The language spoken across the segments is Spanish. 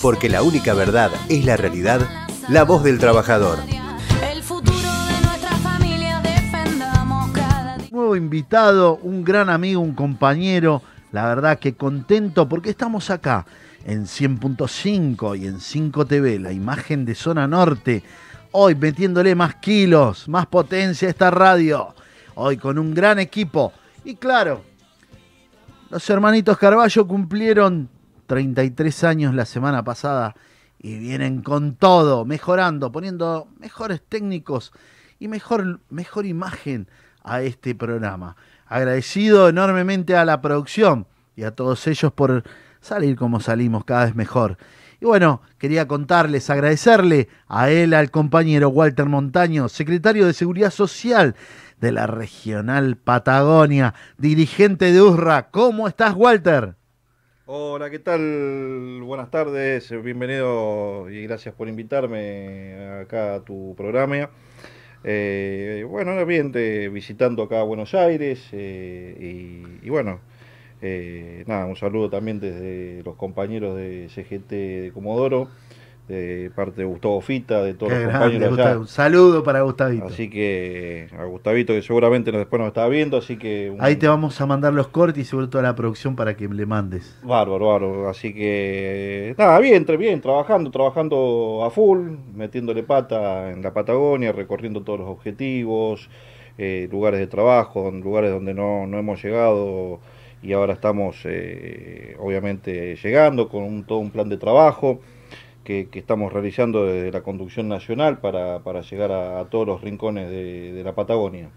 porque la única verdad es la realidad, la voz del trabajador. El futuro de nuestra familia defendamos cada día. Nuevo invitado, un gran amigo, un compañero. La verdad que contento porque estamos acá en 100.5 y en 5 TV, la imagen de zona norte. Hoy metiéndole más kilos, más potencia a esta radio. Hoy con un gran equipo. Y claro, los hermanitos Carballo cumplieron 33 años la semana pasada y vienen con todo, mejorando, poniendo mejores técnicos y mejor, mejor imagen a este programa. Agradecido enormemente a la producción y a todos ellos por salir como salimos cada vez mejor. Y bueno, quería contarles, agradecerle a él, al compañero Walter Montaño, secretario de Seguridad Social de la Regional Patagonia, dirigente de USRA. ¿Cómo estás, Walter? Hola, ¿qué tal? Buenas tardes, bienvenido y gracias por invitarme acá a tu programa. Eh, bueno, bien, te- visitando acá a Buenos Aires eh, y, y bueno, eh, nada, un saludo también desde los compañeros de CGT de Comodoro, de parte de Gustavo Fita, de todos Qué los grande, compañeros allá. Un saludo para Gustavito. Así que a Gustavito que seguramente después nos estaba viendo, así que... un- Ahí te vamos a mandar los cortes y sobre todo a la producción para que le mandes. Bárbaro, bárbaro. Así que, nada, bien, bien, trabajando, trabajando a full, metiéndole pata en la Patagonia, recorriendo todos los objetivos, eh, lugares de trabajo, lugares donde no, no hemos llegado y ahora estamos, eh, obviamente, llegando con un- todo un plan de trabajo que, estamos realizando desde la conducción nacional para, para llegar a, todos los rincones de, de la Patagonia.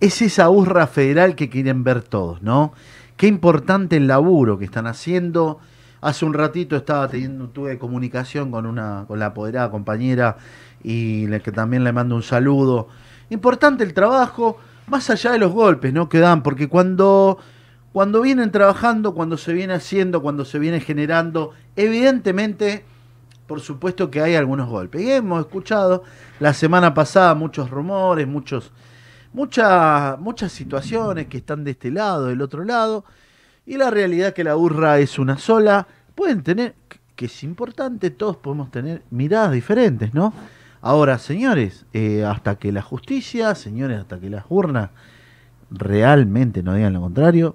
Es esa urra federal que quieren ver todos, ¿no? Qué importante el laburo que están haciendo. Hace un ratito estaba teniendo, tuve comunicación con una, con la apoderada compañera y le, que también le mando un saludo. Importante el trabajo, más allá de los golpes, ¿no? Que dan, porque cuando, cuando vienen trabajando, cuando se viene haciendo, cuando se viene generando, evidentemente, por supuesto que hay algunos golpes. Y hemos escuchado la semana pasada muchos rumores, muchos muchas muchas situaciones que están de este lado, del otro lado, y la realidad que la urra es una sola, pueden tener, que es importante, todos podemos tener miradas diferentes, ¿no? Ahora, señores, eh, hasta que la justicia, señores, hasta que las urnas realmente no digan lo contrario,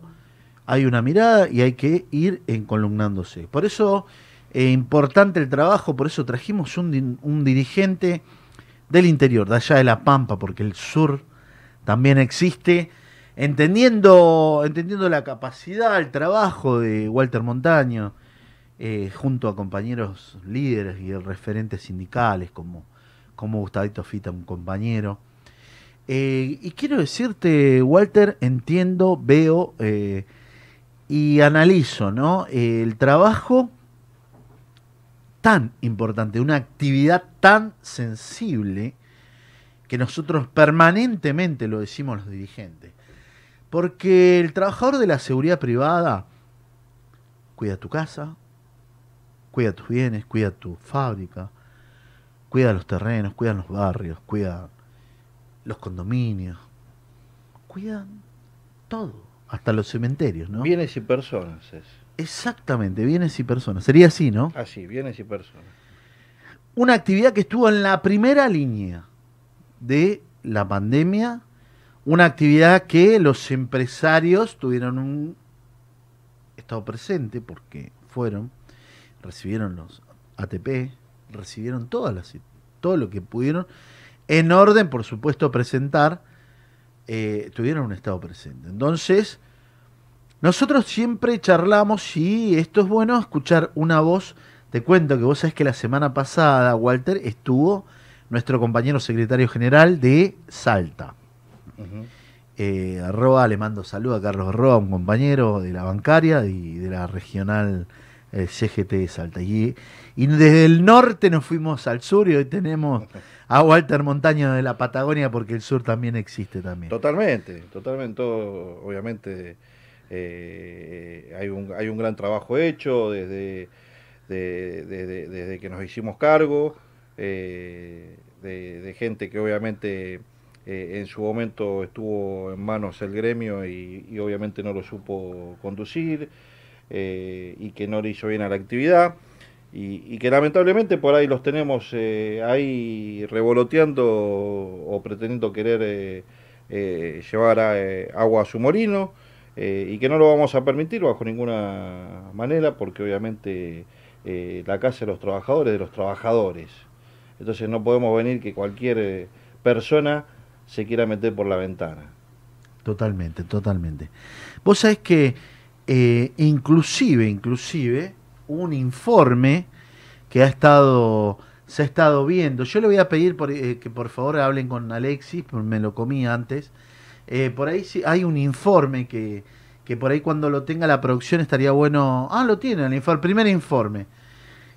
hay una mirada y hay que ir encolumnándose. Por eso es importante el trabajo, por eso trajimos un, di- un dirigente del interior, de allá de La Pampa, porque el sur también existe, entendiendo, entendiendo la capacidad, el trabajo de Walter Montaño, eh, junto a compañeros líderes y referentes sindicales como, como Gustavito Fita, un compañero. Eh, y quiero decirte, Walter, entiendo, veo eh, y analizo ¿no? el trabajo tan importante, una actividad tan sensible que nosotros permanentemente lo decimos los dirigentes. Porque el trabajador de la seguridad privada cuida tu casa, cuida tus bienes, cuida tu fábrica, cuida los terrenos, cuida los barrios, cuida los condominios, cuidan todo, hasta los cementerios, ¿no? Bienes y personas. Exactamente, bienes y personas. Sería así, ¿no? Así, bienes y personas. Una actividad que estuvo en la primera línea de la pandemia, una actividad que los empresarios tuvieron un estado presente porque fueron, recibieron los ATP, recibieron todas las, todo lo que pudieron, en orden, por supuesto, presentar, eh, tuvieron un estado presente. Entonces, nosotros siempre charlamos y esto es bueno escuchar una voz. Te cuento que vos sabés que la semana pasada, Walter, estuvo nuestro compañero secretario general de Salta. Eh, Arroa, le mando saludo a Carlos Arroa, un compañero de la bancaria y de la regional eh, CGT de Salta. Y, y desde el norte nos fuimos al sur y hoy tenemos a Walter Montaño de la Patagonia porque el sur también existe también. Totalmente, totalmente. Todo, obviamente eh, hay, un, hay un gran trabajo hecho desde, de- de- de- desde que nos hicimos cargo, eh, de, gente que obviamente eh, en su momento estuvo en manos el gremio y, obviamente no lo supo conducir y que no le hizo bien a la actividad. y, que lamentablemente por ahí los tenemos ahí revoloteando o pretendiendo querer llevar agua a su molino eh, y que no lo vamos a permitir bajo ninguna manera porque obviamente eh, la casa de los trabajadores de los trabajadores. Entonces no podemos venir que cualquier eh, persona se quiera meter por la ventana. Totalmente, totalmente. Vos sabés que eh, inclusive, inclusive, un informe que ha estado, se ha estado viendo. Yo le voy a pedir que por favor hablen con Alexis, me lo comí antes. Eh, por ahí sí, hay un informe que, que por ahí cuando lo tenga la producción estaría bueno. Ah, lo tiene, el, primer informe.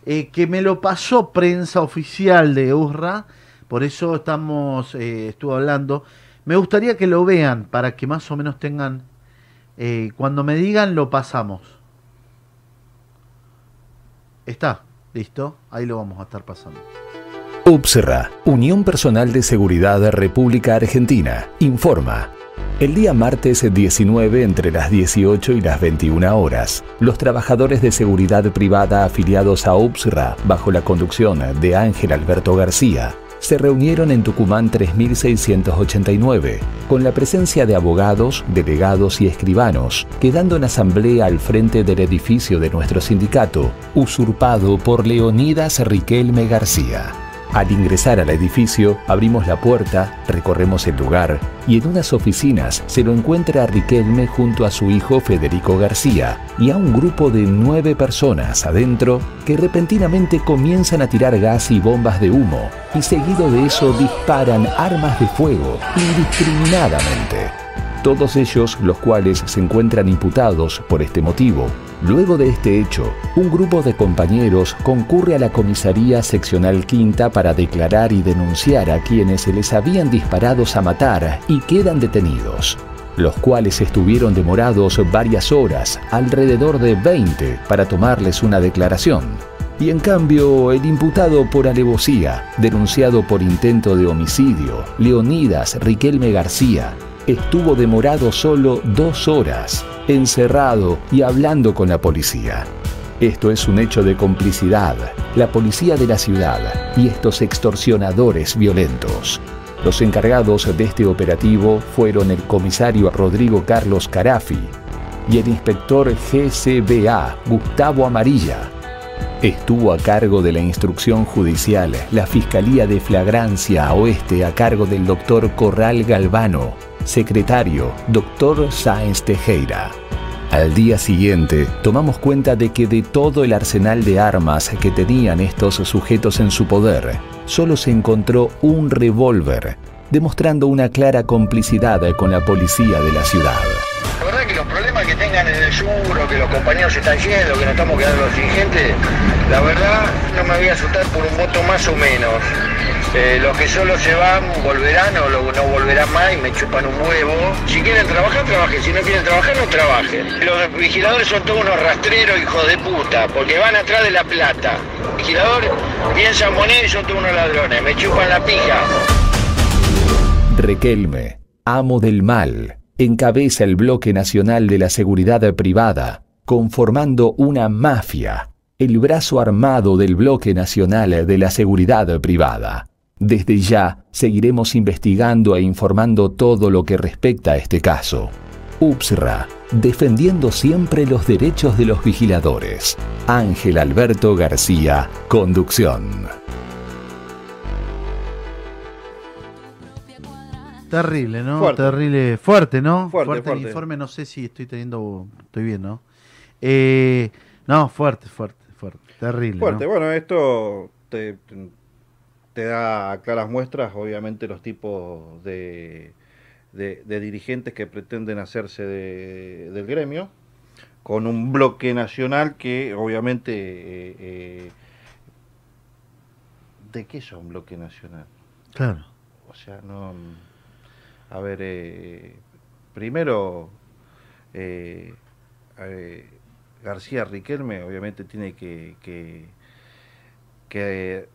eh, que me lo pasó prensa oficial de URRA. Por eso estamos, eh, hablando. Me gustaría que lo vean para que más o menos tengan. eh, cuando me digan, lo pasamos. Está, listo. Ahí lo vamos a estar pasando. UPSRA, Unión Personal de Seguridad de República Argentina, informa. El día martes 19 entre las 18 y las 21 horas, los trabajadores de seguridad privada afiliados a UPSRA, bajo la conducción de Ángel Alberto García, se reunieron en Tucumán 3689, con la presencia de abogados, delegados y escribanos, quedando en asamblea al frente del edificio de nuestro sindicato, usurpado por Leonidas Riquelme García. Al ingresar al edificio, abrimos la puerta, recorremos el lugar y en unas oficinas se lo encuentra a Riquelme junto a su hijo Federico García y a un grupo de nueve personas adentro que repentinamente comienzan a tirar gas y bombas de humo y seguido de eso disparan armas de fuego indiscriminadamente. Todos ellos los cuales se encuentran imputados por este motivo. Luego de este hecho, un grupo de compañeros concurre a la comisaría seccional quinta para declarar y denunciar a quienes se les habían disparado a matar y quedan detenidos, los cuales estuvieron demorados varias horas, alrededor de 20, para tomarles una declaración. Y en cambio, el imputado por alevosía, denunciado por intento de homicidio, Leonidas Riquelme García, estuvo demorado solo dos horas, encerrado y hablando con la policía. Esto es un hecho de complicidad, la policía de la ciudad y estos extorsionadores violentos. Los encargados de este operativo fueron el comisario Rodrigo Carlos Carafi y el inspector GCBA Gustavo Amarilla. Estuvo a cargo de la instrucción judicial la Fiscalía de Flagrancia Oeste a cargo del doctor Corral Galvano, secretario doctor Sáenz Tejera. Al día siguiente, tomamos cuenta de que de todo el arsenal de armas que tenían estos sujetos en su poder, solo se encontró un revólver, demostrando una clara complicidad con la policía de la ciudad. La verdad que los problemas que tengan en el sur, o que los compañeros están yendo, que nos estamos quedando sin gente, la verdad no me voy a asustar por un voto más o menos. Eh, los que solo se van volverán o lo- no volverán más y me chupan un huevo. Si quieren trabajar, trabajen. Si no quieren trabajar, no trabajen. Los vigiladores son todos unos rastreros, hijos de puta, porque van atrás de la plata. Vigilador piensan moneda y son todos unos ladrones. Me chupan la pija. Requelme, amo del mal, encabeza el bloque nacional de la seguridad privada, conformando una mafia, el brazo armado del bloque nacional de la seguridad privada. Desde ya seguiremos investigando e informando todo lo que respecta a este caso. UPSRA, defendiendo siempre los derechos de los vigiladores. Ángel Alberto García, conducción. Terrible, ¿no? Fuerte. Terrible, fuerte, ¿no? Fuerte, el fuerte. informe, no sé si estoy teniendo, estoy bien, ¿no? Eh, no, fuerte, fuerte, fuerte, terrible. Fuerte, ¿no? bueno, esto te, te da claras muestras, obviamente, los tipos de, de, de dirigentes que pretenden hacerse de- del gremio, con un bloque nacional que, obviamente, eh, eh, ¿de qué es un bloque nacional? Claro. O sea, no. A ver, eh, primero, García Riquelme obviamente tiene que, que, que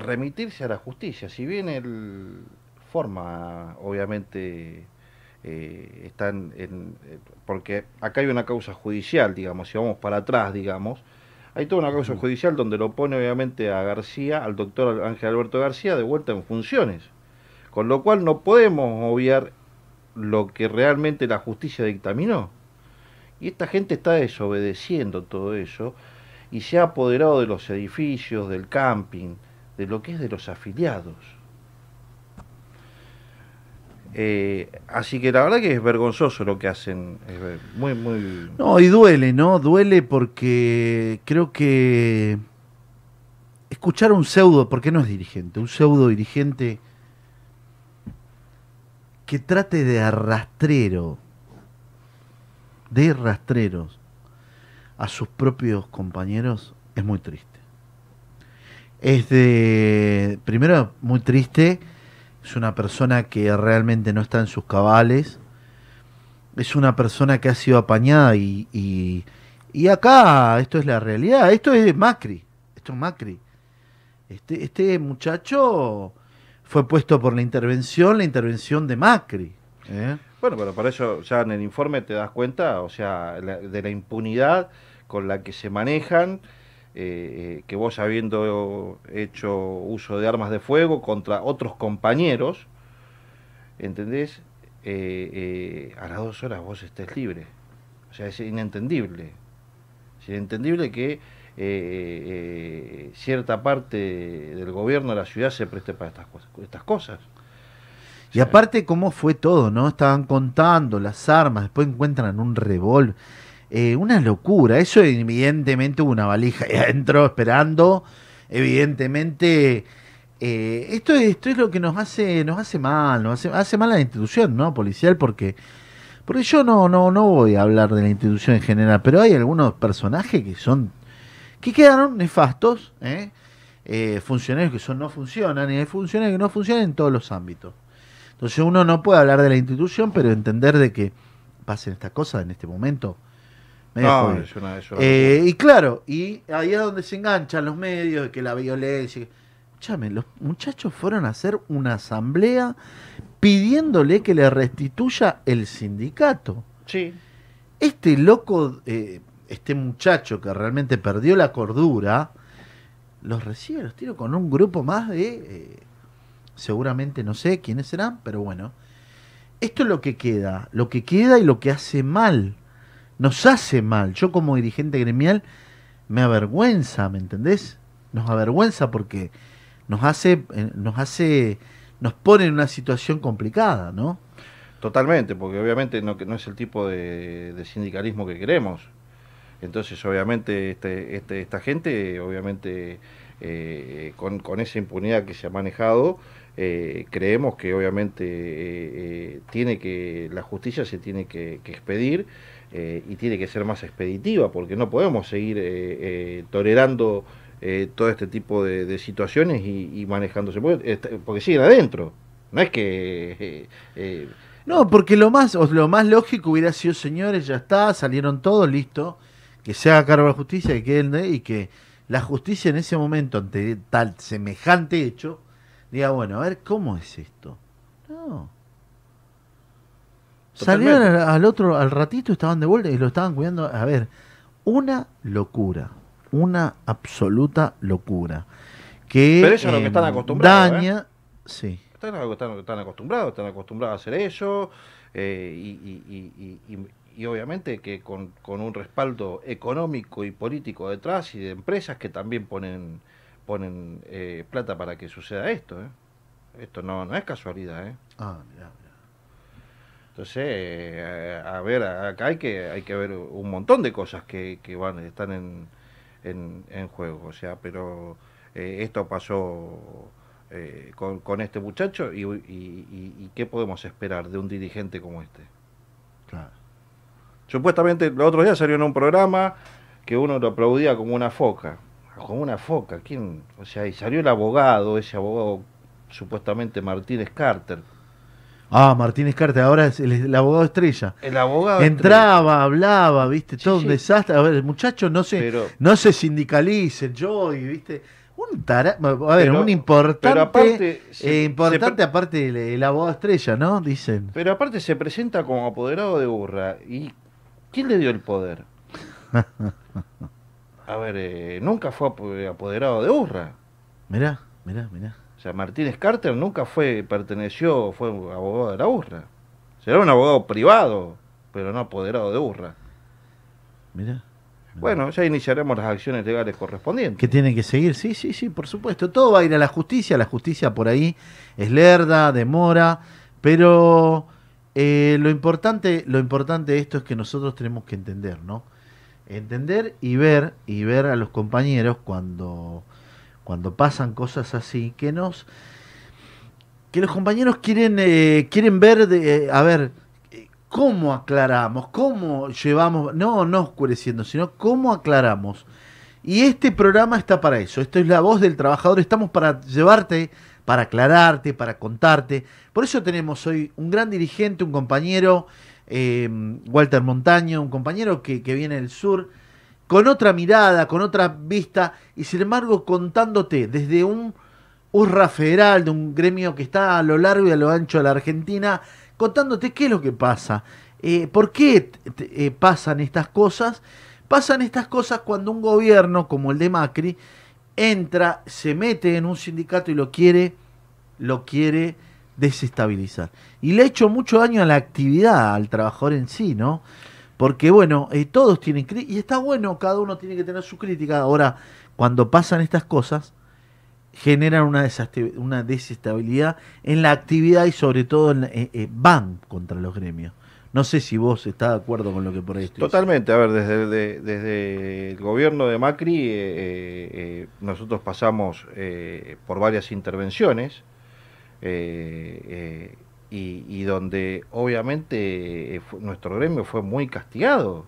remitirse a la justicia. Si bien él forma, obviamente, eh, están en. eh, Porque acá hay una causa judicial, digamos, si vamos para atrás, digamos, Hay toda una causa judicial donde lo pone obviamente a García, al doctor Ángel Alberto García, de vuelta en funciones. Con lo cual no podemos obviar lo que realmente la justicia dictaminó. Y esta gente está desobedeciendo todo eso y se ha apoderado de los edificios, del camping, de lo que es de los afiliados. Eh, así que la verdad que es vergonzoso lo que hacen. Muy, muy. No, y duele, ¿no? Duele porque creo que escuchar a un pseudo, porque no es dirigente, un pseudo dirigente que trate de arrastrero, de rastreros a sus propios compañeros, es muy triste. Es de, primero, muy triste, es una persona que realmente no está en sus cabales, es una persona que ha sido apañada y, y, y acá esto es la realidad, esto es Macri, esto es Macri. Este, este muchacho fue puesto por la intervención, la intervención de Macri. ¿eh? Bueno, pero para eso ya en el informe te das cuenta, o sea, de la impunidad con la que se manejan, eh, que vos habiendo hecho uso de armas de fuego contra otros compañeros, ¿entendés? Eh, eh, a las dos horas vos estés libre. O sea, es inentendible. Es inentendible que eh, cierta parte del gobierno de la ciudad se preste para estas, cosas- estas cosas. Y aparte cómo fue todo, ¿no? Estaban contando las armas, después encuentran un revólver. Eh, una locura, eso evidentemente hubo una valija ahí adentro esperando, evidentemente eh, esto, es, esto es lo que nos hace, nos hace mal, nos hace, hace mal a la institución, ¿no? Policial, porque, porque yo no, no, no voy a hablar de la institución en general, pero hay algunos personajes que son, que quedaron nefastos, ¿eh? Eh, funcionarios que son no funcionan, y hay funcionarios que no funcionan en todos los ámbitos. Entonces uno no puede hablar de la institución, pero entender de que pasen estas cosas en este momento. Medio No, jodido. es una- es una Eh, y claro, y ahí es donde se enganchan los medios, de que la violencia. Escúchame, los muchachos fueron a hacer una asamblea pidiéndole que le restituya el sindicato. Sí, Este loco, eh, este muchacho que realmente perdió la cordura, los recibe los tiros con un grupo más de, eh, seguramente no sé quiénes serán, pero bueno, esto es lo que queda, lo que queda y lo que hace mal, nos hace mal. Yo como dirigente gremial me avergüenza, ¿me entendés? Nos avergüenza porque nos hace, eh, nos hace, nos pone en una situación complicada, ¿no? Totalmente, porque obviamente no, no es el tipo de, sindicalismo que queremos. Entonces, obviamente, este, este, esta gente, obviamente, eh, con, con esa impunidad que se ha manejado, eh, creemos que obviamente tiene que la justicia se tiene que, que expedir eh, y tiene que ser más expeditiva, porque no podemos seguir eh, eh, tolerando eh, todo este tipo de, situaciones y, manejándose, porque, porque siguen adentro. No es que eh, No, porque lo más, lo más lógico hubiera sido, señores, ya está, salieron todos, listo, que se haga cargo de la justicia, que queden de- y que la justicia en ese momento, ante tal semejante hecho, diga, bueno, a ver, ¿cómo es esto? No. Salieron al, al otro, al ratito estaban de vuelta y lo estaban cuidando. A ver, una locura, una absoluta locura. Que, Pero eso es lo que están em, acostumbrados, ¿eh? Daña, sí. Están, están- están acostumbrados, están acostumbrados a hacer eso eh, y, y- y- y- y- y obviamente que con, con un respaldo económico y político detrás y de empresas que también ponen ponen eh, plata para que suceda esto. ¿eh? Esto no, no es casualidad. ¿eh? Ah, mirá, mirá. Entonces, eh, a ver, acá hay que hay que ver un montón de cosas que, que van están en, en, en juego. O sea, pero eh, esto pasó eh, con, con este muchacho y, y, y- y qué podemos esperar de un dirigente como este. Claro. Supuestamente los otros días salió en un programa que uno lo aplaudía como una foca. Como una foca, ¿quién? O sea, y salió el abogado, ese abogado supuestamente Martínez Carter. Ah, Martínez Carter, ahora es el, el abogado estrella. El abogado Entraba, hablaba, viste, Sí, todo sí. un desastre. A ver, el muchacho no se, Pero- no se sindicalice, yo, viste. Un tara, a ver, Pero- un importante, pero aparte, se- eh, importante aparte el, el abogado estrella, ¿no? Dicen. Pero aparte se presenta como apoderado de Burra. ¿Y quién le dio el poder? a ver, eh, nunca fue apo- apoderado de URRA. Mirá, mirá, mirá. Sea, Martínez Carter nunca fue, perteneció, fue abogado de la URRA. Será un abogado privado, pero no apoderado de URRA. Mirá. Bueno, ya iniciaremos las acciones legales correspondientes. Que tiene que seguir, sí, sí, sí, por supuesto. Todo va a ir a la justicia, la justicia por ahí es lerda, demora, pero eh, lo importante, lo importante de esto es que nosotros tenemos que entender, ¿no? Entender y ver, y ver a los compañeros cuando, cuando pasan cosas así, que nos que los compañeros quieren eh, quieren ver de, eh, a ver eh, cómo aclaramos, cómo llevamos, no no oscureciendo, sino cómo aclaramos. Y este programa está para eso. Esto es la voz del trabajador. Estamos para llevarte, para aclararte, para contarte. Por eso tenemos hoy un gran dirigente, un compañero, eh, Walter Montaño, un compañero que, que viene del sur, con otra mirada, con otra vista, y sin embargo contándote desde un URRA federal, de un gremio que está a lo largo y a lo ancho de la Argentina, contándote qué es lo que pasa, eh, por qué eh, pasan estas cosas. Pasan estas cosas cuando un gobierno como el de Macri entra, se mete en un sindicato y lo quiere, lo quiere desestabilizar. Y le ha hecho mucho daño a la actividad, al trabajador en sí, ¿no? Porque bueno, eh, todos tienen crítica, y está bueno, cada uno tiene que tener su crítica. Ahora, cuando pasan estas cosas, generan una, desestabilidad en la actividad y sobre todo eh, eh, van contra los gremios. No sé si vos estás de acuerdo con lo que por ahí estoy Totalmente, a ver, desde, de- desde el gobierno de Macri nosotros pasamos por varias intervenciones y, y donde obviamente eh, nuestro gremio fue muy castigado.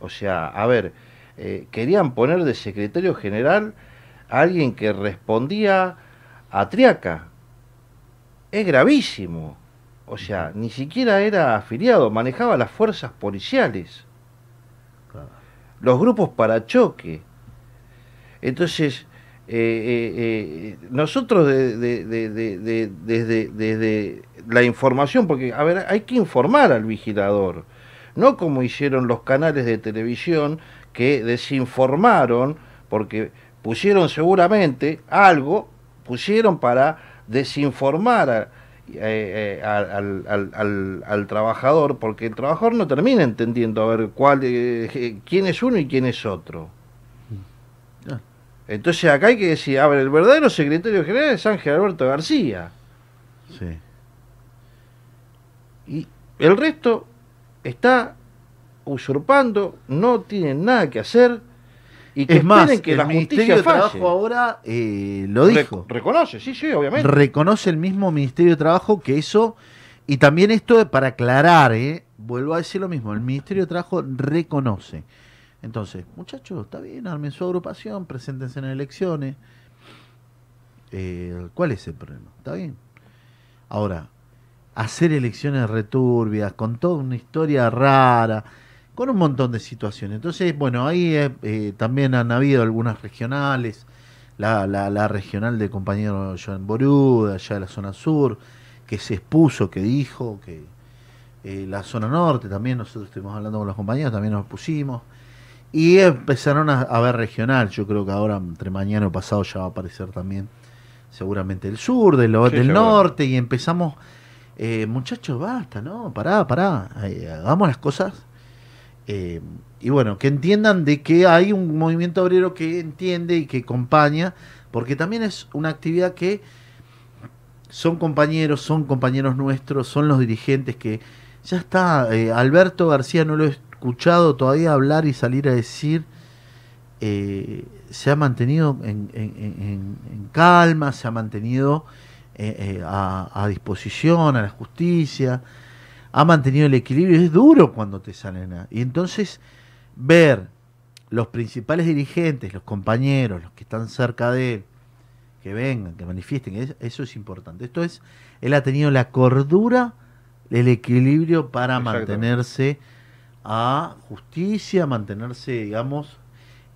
O sea, a ver, eh, querían poner de secretario general a alguien que respondía a Triaca. Es gravísimo. O sea, ni siquiera era afiliado, manejaba las fuerzas policiales, los grupos para choque. Entonces, eh, eh, eh, nosotros de- de- de- de- de- desde, desde la información, porque, a ver, hay que informar al vigilador, no como hicieron los canales de televisión que desinformaron, porque pusieron seguramente algo, pusieron para desinformar a- eh, eh, al, al- al- trabajador, porque el trabajador no termina entendiendo a ver cuál, eh, quién es uno y quién es otro. Entonces acá hay que decir, a ver, el verdadero secretario general es Ángel Alberto García. sí. Y el resto está usurpando, no tienen nada que hacer y que Es más, que el la Ministerio de falle. Trabajo ahora eh, lo dijo. reconoce, sí, sí, obviamente. Reconoce el mismo Ministerio de Trabajo que eso, y también esto es para aclarar, eh, vuelvo a decir lo mismo, el Ministerio de Trabajo reconoce. Entonces, muchachos, está bien, armen su agrupación, preséntense en elecciones. Eh, ¿Cuál es el problema? Está bien. Ahora, hacer elecciones returbias, con toda una historia rara, con un montón de situaciones. Entonces, bueno, ahí eh, eh, también han habido algunas regionales, la, la, la regional del compañero Joan Boruda, allá de la zona sur, que se expuso, que dijo, que eh, la zona norte también, nosotros estuvimos hablando con los compañeros, también nos pusimos. Y empezaron a, a ver regional, yo creo que ahora entre mañana o pasado ya va a aparecer también seguramente el sur, del, Sí, del norte, y empezamos, eh, muchachos, basta, ¿no? Pará, pará, eh, hagamos las cosas. Eh, y bueno, que entiendan de que hay un movimiento obrero que entiende y que acompaña, porque también es una actividad que son compañeros, son compañeros nuestros, son los dirigentes que ya está. eh, Alberto García no lo he escuchado todavía hablar y salir a decir. eh, se ha mantenido en, en- en- en calma, se ha mantenido eh, eh, a, a disposición, a la justicia, ha mantenido el equilibrio. Es duro cuando te salen. a- Y entonces ver los principales dirigentes, los compañeros, los que están cerca de él, que vengan, que manifiesten, es- eso es importante. Esto es, él ha tenido la cordura, el equilibrio para mantenerse a justicia, mantenerse, digamos,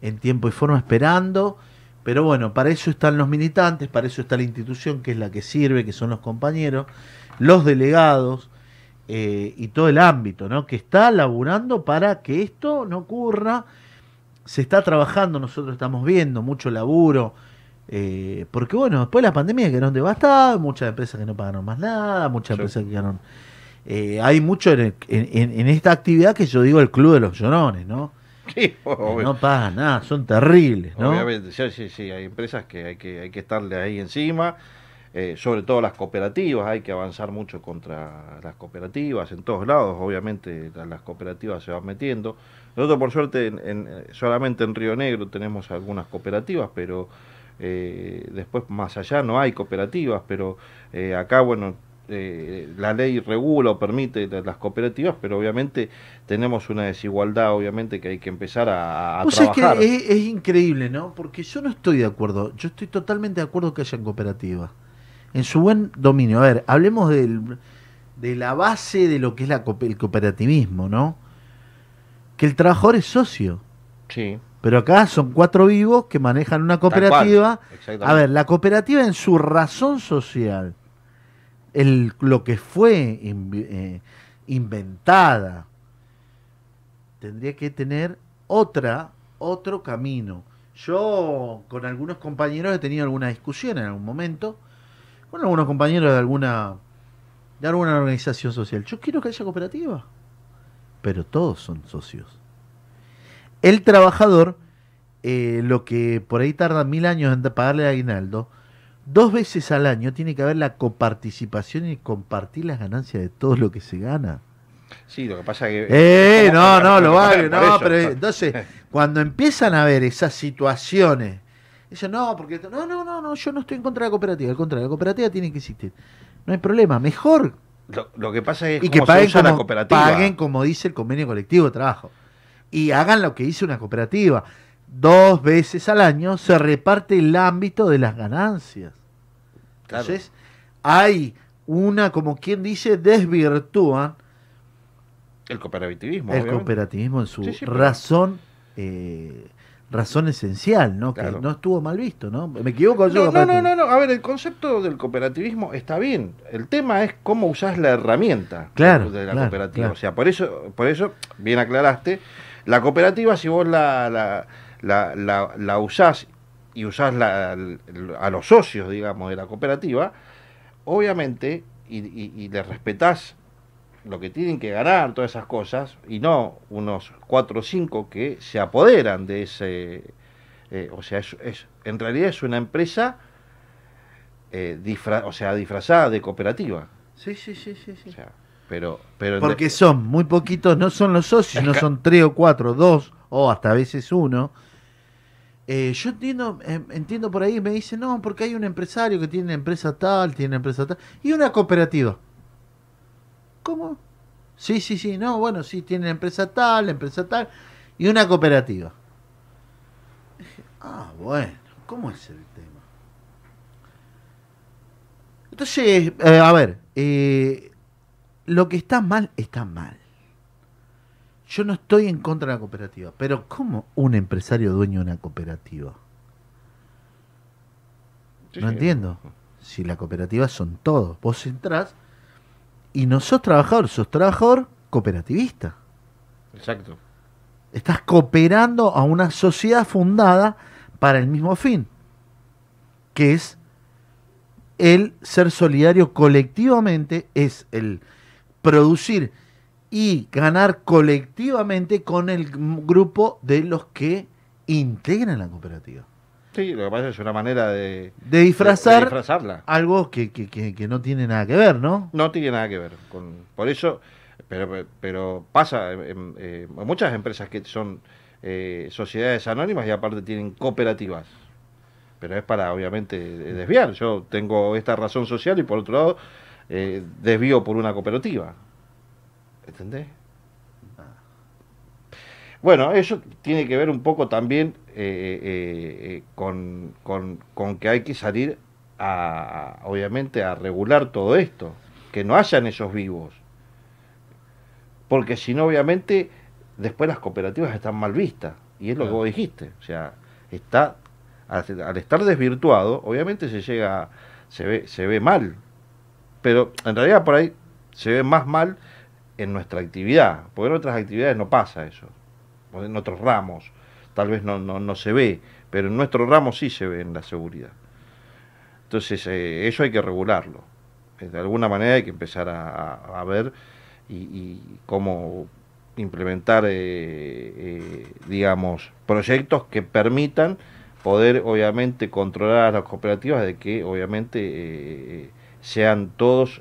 en tiempo y forma esperando. Pero bueno, para eso están los militantes, para eso está la institución que es la que sirve, que son los compañeros, los delegados eh, y todo el ámbito, ¿no? Que está laburando para que esto no ocurra. se está trabajando, nosotros estamos viendo mucho laburo, eh, porque bueno, después de la pandemia quedaron devastadas, muchas empresas que no pagaron más nada, muchas Sí. empresas que quedaron... eh, hay mucho en, el- en- en- en esta actividad que yo digo el club de los llorones, ¿no? Sí, no pagan nada, son terribles, ¿no? Obviamente, sí, sí, sí, hay empresas que hay que, hay que estarle ahí encima, eh, sobre todo las cooperativas, hay que avanzar mucho contra las cooperativas en todos lados, obviamente la- las cooperativas se van metiendo. Nosotros por suerte en- en- solamente en Río Negro tenemos algunas cooperativas, pero eh, después más allá no hay cooperativas, pero eh, acá, bueno, eh, la ley regula o permite la- las cooperativas, pero obviamente tenemos una desigualdad, obviamente que hay que empezar a, a Vos trabajar. que es, es increíble, ¿no? Porque yo no estoy de acuerdo. Yo estoy totalmente de acuerdo que hayan cooperativas. En su buen dominio. A ver, hablemos del- de la base de lo que es la, el cooperativismo, ¿no? Que el trabajador es socio. Sí. Pero acá son cuatro vivos que manejan una cual, cooperativa. A ver, la cooperativa en su razón social, lo que fue eh, inventada, tendría que tener otra, otro camino. Yo con algunos compañeros he tenido alguna discusión en algún momento, con algunos compañeros de alguna, de alguna organización social. Yo quiero que haya cooperativa, pero todos son socios. El trabajador, eh, lo que por ahí tarda mil años en pagarle aguinaldo, dos veces al año tiene que haber la coparticipación y compartir las ganancias de todo lo que se gana. Sí, lo que pasa es que... Eh, es como- no, no, lo vale, no, eso. pero entonces, cuando empiezan a ver esas situaciones, dicen, no, porque, no, no, no, no, yo no estoy en contra de la cooperativa, al contrario, la cooperativa tiene que existir. No hay problema, mejor Lo, lo que pasa es y que paguen usa la como, cooperativa. paguen como dice el convenio colectivo de trabajo. Y hagan lo que dice una cooperativa. Dos veces al año se reparte el ámbito de las ganancias. Claro. Entonces, hay una, como quien dice, desvirtúan El cooperativismo, el obviamente. cooperativismo en su Sí, sí, pero- razón eh, razón esencial, ¿no? Claro. Que no estuvo mal visto, ¿no? Me equivoco yo. No, no, no, no, no, a ver, el concepto del cooperativismo está bien. El tema es cómo usás la herramienta Claro, de la claro, cooperativa. O sea, por eso, por eso, bien aclaraste, la cooperativa, si vos la, la, la, la, la usás y usás la- a los socios, digamos, de la cooperativa, obviamente, y, y, y le respetás lo que tienen que ganar, todas esas cosas, y no unos cuatro o cinco que se apoderan de ese... eh, o sea, es, es- en realidad es una empresa eh, disfra- o sea, disfrazada de cooperativa. Sí, sí, sí, sí. sí. O sea, pero, pero Porque de- son muy poquitos, no son los socios, no son tres o cuatro, dos o hasta a veces uno. Eh, yo entiendo, eh, entiendo por ahí, me dicen, no, porque hay un empresario que tiene empresa tal, tiene empresa tal, y una cooperativa. ¿Cómo? Sí, sí, sí, no, bueno, sí, tiene empresa tal, empresa tal, y una cooperativa. Dije, ah, bueno, ¿cómo es el tema? Entonces, eh, a ver, lo que está mal, está mal. Yo no estoy en contra de la cooperativa, pero ¿cómo un empresario dueño de una cooperativa? Sí, no sí. entiendo. Si la cooperativa son todos. Vos entrás y no sos trabajador, sos trabajador cooperativista. Exacto. Estás cooperando a una sociedad fundada para el mismo fin, que es el ser solidario colectivamente, es el producir y ganar colectivamente con el grupo de los que integran la cooperativa. Sí, lo que pasa es una manera de, De disfrazar de disfrazarla. algo que, que- que- que no tiene nada que ver, ¿no? No tiene nada que ver con. Por eso, pero, pero pasa en, en- eh, en muchas empresas que son eh, sociedades anónimas y aparte tienen cooperativas. Pero es para, obviamente, desviar. Yo tengo esta razón social y por otro lado, eh, desvío por una cooperativa. ¿Entendés? Bueno, eso tiene que ver un poco también eh, eh, eh, con, con- con que hay que salir a, obviamente, a regular todo esto, que no hayan esos vivos. Porque si no, obviamente, después las cooperativas están mal vistas. Y es lo que vos dijiste. O sea, está, al, al estar desvirtuado, obviamente se llega, se ve, se ve mal. Pero en realidad por ahí se ve más mal en nuestra actividad, porque en otras actividades no pasa eso, en otros ramos. tal vez no, no, no se ve, pero en nuestro ramo sí se ve en la seguridad. Entonces, eh, eso hay que regularlo. Eh, De alguna manera hay que empezar a, a- ver y, cómo implementar, eh, digamos, proyectos que permitan poder, obviamente, controlar a las cooperativas de que, obviamente, sean todos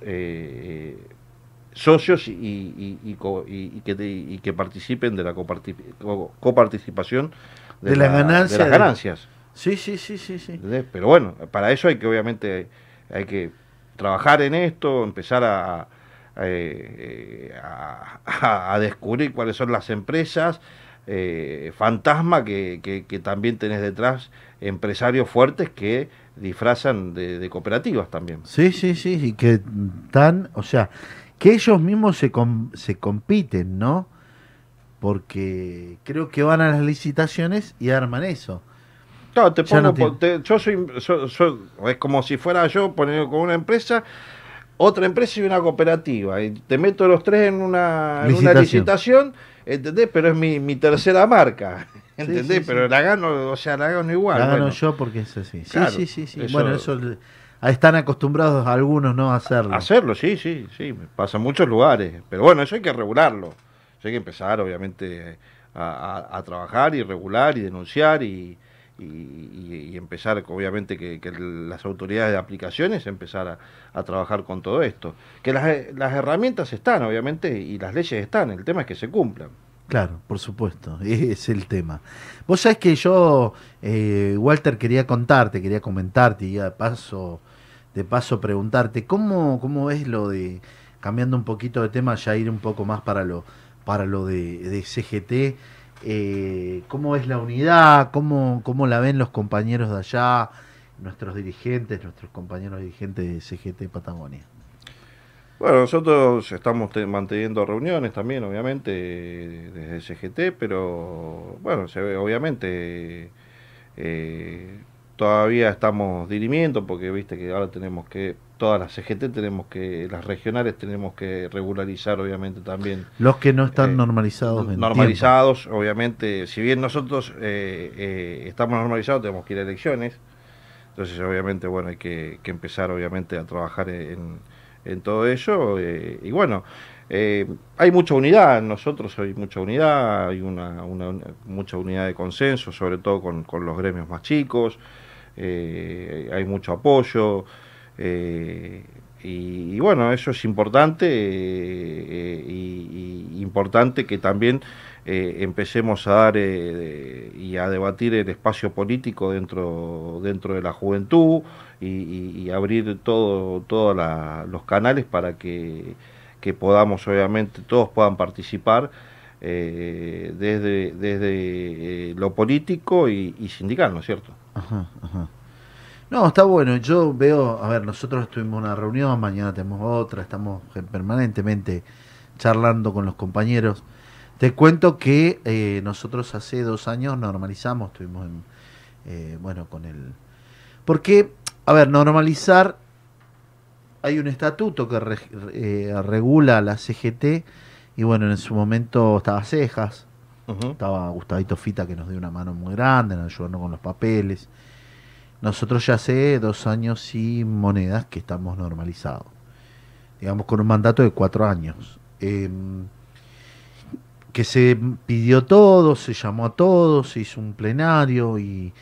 socios y, y- y y- y que, que participen de la coparti- co- coparticipación De la ganancia de las de- ganancias. Sí, sí, sí, sí, sí. Pero bueno, para eso hay que obviamente hay que trabajar en esto, empezar a, a, eh, a- a- a descubrir cuáles son las empresas eh, fantasma que, que- que también tenés detrás empresarios fuertes que disfrazan de, de cooperativas también. Sí, sí, sí, y que están, o sea, que ellos mismos se, com- se compiten, ¿no? Porque creo que van a las licitaciones y arman eso. Claro, te no pongo, te- yo soy, so- so- es como si fuera yo poner con una empresa, otra empresa y una cooperativa. Y te meto los tres en una, en una Licitación. licitación, ¿entendés? Pero es mi, mi tercera marca, ¿entendés? sí, sí. Pero la gano, o sea, la gano igual. la gano bueno. yo porque es así. Sí, Claro, sí, sí, sí. eso- Bueno, eso están acostumbrados algunos no a hacerlo. Hacerlo, sí, sí, sí, pasa en muchos lugares. Pero bueno, eso hay que regularlo. Eso hay que empezar, obviamente, a, a- a trabajar y regular y denunciar y, y- empezar, obviamente, que, que las autoridades de aplicaciones empezar a, a trabajar con todo esto. Que las, las herramientas están, obviamente, y las leyes están. El tema es que se cumplan. Claro, por supuesto, es el tema. Vos sabés que yo, eh, Walter, quería contarte, quería comentarte y de paso, de paso preguntarte, ¿cómo, ¿cómo ves lo de, cambiando un poquito de tema, ya ir un poco más para lo, para lo de, de CGT, eh, ¿cómo es la unidad? ¿Cómo, ¿Cómo la ven los compañeros de allá, nuestros dirigentes, nuestros compañeros dirigentes de CGT Patagonia? Bueno, nosotros estamos te- manteniendo reuniones también, obviamente, desde CGT, pero bueno, se ve, obviamente, eh, todavía estamos dirimiendo, porque viste que ahora tenemos que, todas las CGT tenemos que, las regionales tenemos que regularizar, obviamente, también. Los que no están Eh, normalizados. en normalizados, obviamente, si bien nosotros eh, eh, estamos normalizados, tenemos que ir a elecciones, entonces obviamente, bueno, hay que, que empezar, obviamente, a trabajar en, en todo ello, eh, y bueno, eh, hay mucha unidad, nosotros hay mucha unidad, hay una, una- mucha unidad de consenso, sobre todo con, con los gremios más chicos, eh, hay mucho apoyo, y, bueno, eso es importante y importante que también eh, empecemos a dar eh, y a debatir el espacio político dentro dentro de la juventud y, y- y abrir todo todos la- los canales para que, que podamos obviamente todos puedan participar eh, desde desde eh, lo político y, sindical, ¿no es cierto? No, está bueno. Yo veo, a ver, nosotros tuvimos una reunión, mañana tenemos otra, estamos permanentemente charlando con los compañeros. Te cuento que eh, nosotros hace dos años normalizamos, estuvimos en, eh, bueno, con el... Porque, a ver, normalizar, hay un estatuto que eh, regula la CGT y bueno, en su momento estaba Cejas, estaba Gustavito Fita que nos dio una mano muy grande, nos ayudando con los papeles. Nosotros ya hace dos años y monedas que estamos normalizados. Digamos con un mandato de cuatro años. Eh, que se pidió todo, se llamó a todos, se hizo un plenario y,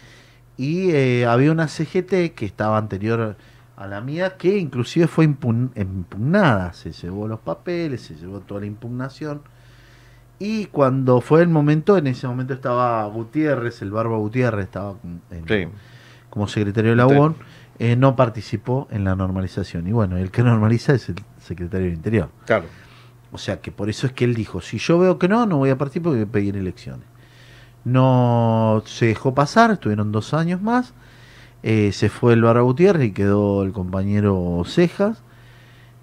y eh, había una CGT que estaba anterior a la mía que inclusive fue impugn- impugnada. Se llevó los papeles, se llevó toda la impugnación. Y cuando fue el momento, en ese momento estaba Gutiérrez, el Barba Gutiérrez, estaba en- Sí. como secretario de la. UON, eh, no participó en la normalización. Y bueno, el que normaliza es el secretario del Interior. Claro. O sea que por eso es que él dijo, si yo veo que no, no voy a participar porque voy a pedir elecciones. No se dejó pasar, estuvieron dos años más. eh, se fue el Barba Gutiérrez y quedó el compañero Cejas.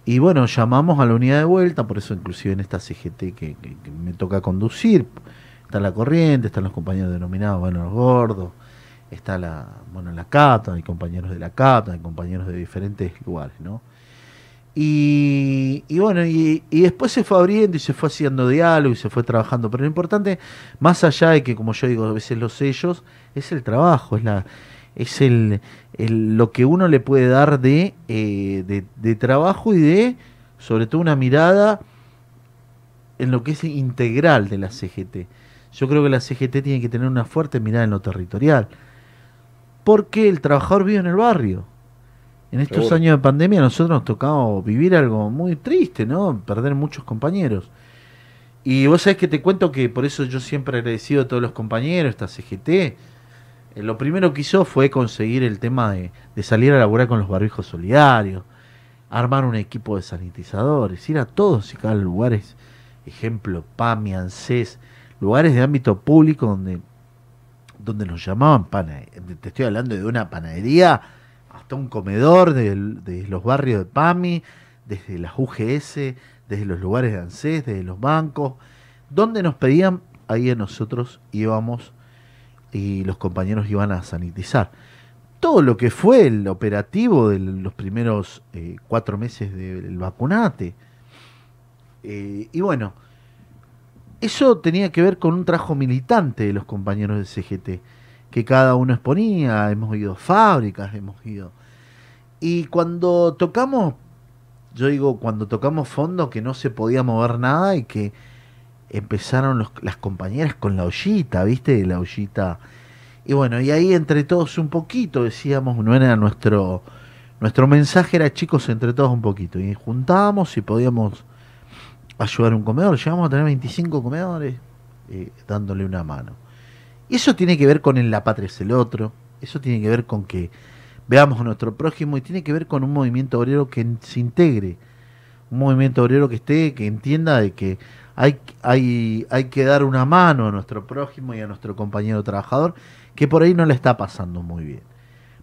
Y bueno, llamamos a la unidad de vuelta, por eso inclusive en esta CGT que me toca conducir, está la corriente, están los compañeros denominados, bueno, los gordos, está la, bueno, la CATA, hay compañeros de la CATA, hay compañeros de diferentes lugares, ¿no? Y, y bueno, y, después se fue abriendo y se fue haciendo diálogo y se fue trabajando. Pero lo importante, más allá de que, como yo digo a veces los sellos, es el trabajo, es la es el, lo que uno le puede dar eh, de, de trabajo y de, sobre todo, una mirada en lo que es integral de la CGT. Yo creo que la CGT tiene que tener una fuerte mirada en lo territorial. Porque el trabajador vive en el barrio. En estos Seguro. años de pandemia a nosotros nos tocaba vivir algo muy triste, ¿no? Perder muchos compañeros. Y vos sabés que te cuento que por eso yo siempre agradecido a todos los compañeros, esta CGT. eh, lo primero que hizo fue conseguir el tema de, de salir a laburar con los barbijos solidarios, armar un equipo de sanitizadores, ir a todos y cada lugares, ejemplo, PAMI, ANSES, lugares de ámbito público donde, donde nos llamaban pana, te estoy hablando de una panadería un comedor de, los barrios de PAMI, desde las UGS, desde los lugares de ANSES, desde los bancos, donde nos pedían, ahí nosotros íbamos y los compañeros iban a sanitizar. Todo lo que fue el operativo de los primeros eh, cuatro meses del vacunate. Eh, y bueno, eso tenía que ver con un trabajo militante de los compañeros del CGT, que cada uno exponía, hemos ido a fábricas, hemos ido... Y cuando tocamos, yo digo, cuando tocamos fondo que no se podía mover nada y que empezaron los- las compañeras con la ollita, ¿viste? La ollita. Y bueno, y ahí entre todos un poquito, decíamos, no era nuestro... Nuestro mensaje era chicos entre todos un poquito. Y juntábamos y podíamos ayudar a un comedor. Llegamos a tener 25 comedores eh, dándole una mano. Y eso tiene que ver con el la patria es el otro. Eso tiene que ver con que veamos a nuestro prójimo y tiene que ver con un movimiento obrero que se integre. Un movimiento obrero que esté, que entienda de que hay, hay, hay que dar una mano a nuestro prójimo y a nuestro compañero trabajador que por ahí no le está pasando muy bien.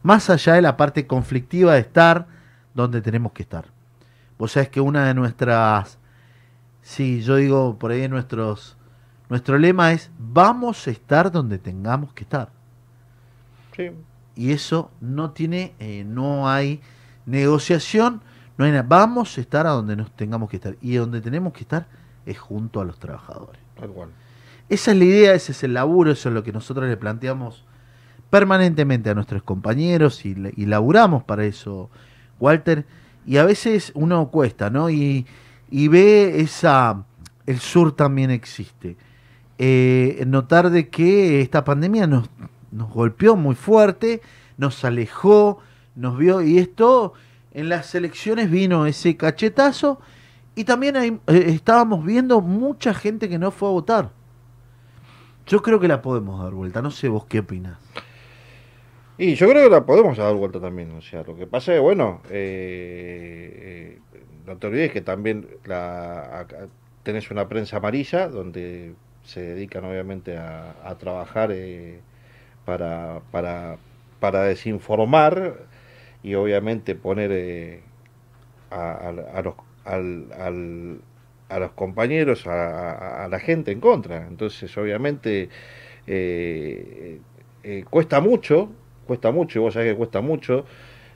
Más allá de la parte conflictiva de estar donde tenemos que estar. Vos sabés que una de nuestras Sí, yo digo por ahí nuestros nuestro lema es vamos a estar donde tengamos que estar. Sí, Y eso no tiene, eh, no hay negociación, no hay nada. Vamos a estar a donde nos tengamos que estar. Y donde tenemos que estar es junto a los trabajadores. tal cual. Esa es la idea, ese es el laburo, eso es lo que nosotros le planteamos permanentemente a nuestros compañeros y, y laburamos para eso, Walter. Y a veces uno cuesta, ¿no? Y, y ve esa... El sur también existe. Eh, notar de que esta pandemia nos, nos golpeó muy fuerte, nos alejó, nos vio, y esto en las elecciones vino ese cachetazo, y también hay- eh, estábamos viendo mucha gente que no fue a votar. Yo creo que la podemos dar vuelta, no sé vos qué opinás. Y yo creo que la podemos dar vuelta también. O sea, lo que pasa es, bueno, eh, eh, no te olvides que también la, acá tenés una prensa amarilla donde se dedican obviamente a, trabajar eh, para, para, para desinformar y obviamente poner eh, a, los, al- a los compañeros, a, la gente en contra. Entonces, obviamente, eh, eh, cuesta mucho, cuesta mucho, y vos sabés que cuesta mucho,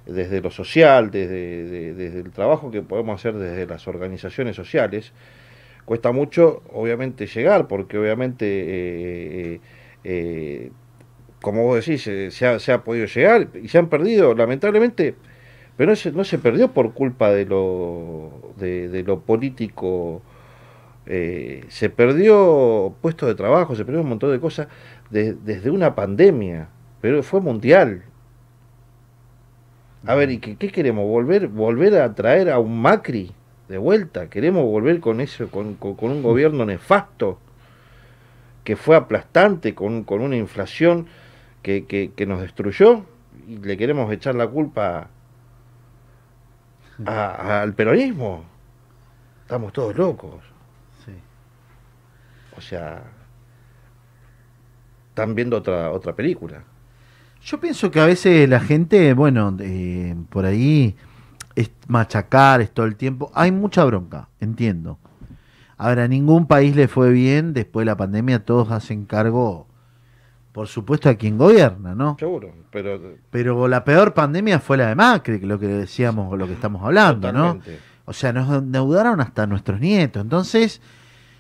desde lo social, desde, de- desde el trabajo que podemos hacer desde las organizaciones sociales, cuesta mucho, obviamente, llegar, porque obviamente, como vos decís, se ha, podido llegar y se han perdido, lamentablemente, pero no se, no se perdió por culpa de lo, de, lo político, eh, se perdió puestos de trabajo, se perdió un montón de cosas de- desde una pandemia, pero fue mundial. A ver, ¿y qué, qué queremos? ¿Volver, ¿Volver a traer a un Macri de vuelta? ¿Queremos volver con eso, con, con- con un gobierno nefasto que fue aplastante, con, con una inflación que, que- que nos destruyó? ¿Y le queremos echar la culpa a- al peronismo? Estamos todos locos. Sí. O sea, están viendo otra, otra película. Yo pienso que a veces la gente, bueno, eh, por ahí es machacar, es todo el tiempo. Hay mucha bronca, entiendo. Ahora, a ningún país le fue bien después de la pandemia, todos hacen cargo, por supuesto, a quien gobierna, ¿no? Seguro, pero Pero la peor pandemia fue la de Macri, lo que decíamos, lo que estamos hablando, ¿no? O sea, nos endeudaron hasta nuestros nietos. Entonces,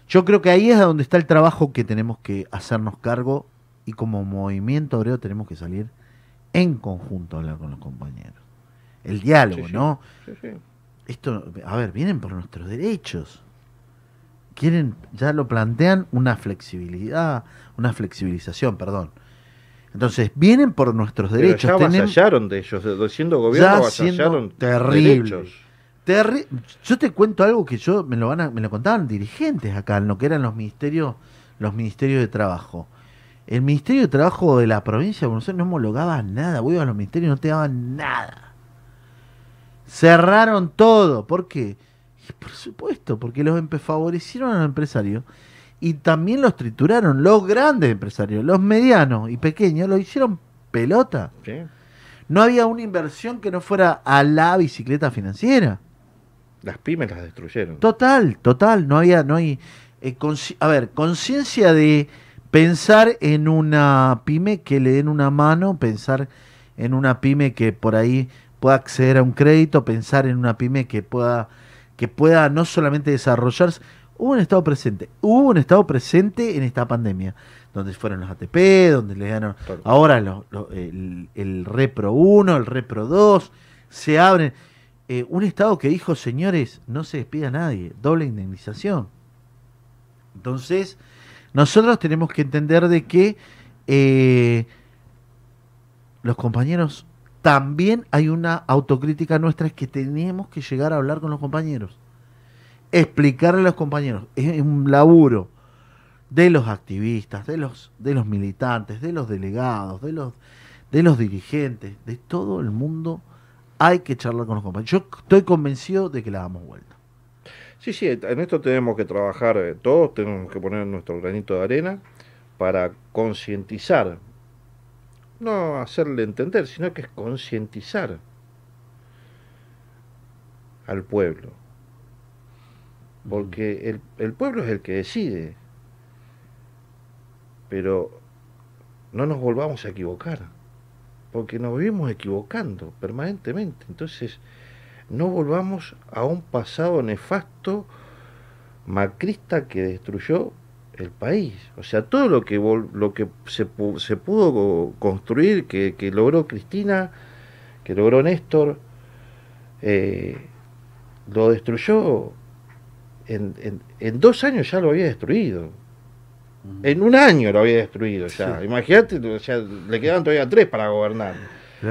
yo creo que ahí es donde está el trabajo que tenemos que hacernos cargo y como movimiento obrero tenemos que salir en conjunto a hablar con los compañeros. El diálogo, sí. ¿no? Sí, sí. Esto, a ver, vienen por nuestros derechos. Quieren, ya lo plantean, una flexibilidad, una flexibilización, perdón. Entonces, vienen por nuestros Pero derechos. ya Tenemos- avasallaron de ellos, siendo gobierno avasallaron terrible. derechos. Terri- yo te cuento algo que yo me lo van a- me lo contaban dirigentes acá, en lo que eran los ministerios, los ministerios de trabajo. El Ministerio de Trabajo de la provincia de Buenos Aires no homologaba nada, vos ibas a los ministerios y no te daban nada. Cerraron todo, ¿por qué? Y por supuesto, porque los favorecieron a los empresarios y también los trituraron, los grandes empresarios, los medianos y pequeños, los hicieron pelota. ¿sí? No había una inversión que no fuera a la bicicleta financiera. Las pymes las destruyeron. Total, total, no había, no hay, eh, a ver, conciencia de pensar en una pyme que le den una mano, pensar en una pyme que por ahí pueda acceder a un crédito, pensar en una pyme que pueda, que pueda no solamente desarrollarse, hubo un estado presente, hubo un estado presente en esta pandemia, donde fueron los ATP, donde le dieron Claro. ahora lo- lo- el, el Repro 1, el Repro 2, se abren. Eh, un Estado que dijo, señores, no se despida a nadie, doble indemnización. Entonces, nosotros tenemos que entender de que eh, los compañeros, también hay una autocrítica nuestra, es que tenemos que llegar a hablar con los compañeros, explicarle a los compañeros, es un laburo de los activistas, de los, de los militantes, de los delegados, de los, de los dirigentes, de todo el mundo, hay que charlar con los compañeros. Yo estoy convencido de que la damos vuelta. Sí, sí, en esto tenemos que trabajar eh, todos, tenemos que poner nuestro granito de arena para concientizar, no hacerle entender, sino que es concientizar al pueblo. Porque el, el pueblo es el que decide, pero no nos volvamos a equivocar, porque nos vivimos equivocando permanentemente. Entonces, no volvamos a un pasado nefasto macrista que destruyó el país. O sea, todo lo que lo que se, se pudo construir, que, que logró Cristina, que logró Néstor, eh, lo destruyó en, en- en dos años ya lo había destruido. En un año lo había destruido ya. Sí. Imagínate, o sea, le quedaban todavía tres para gobernar.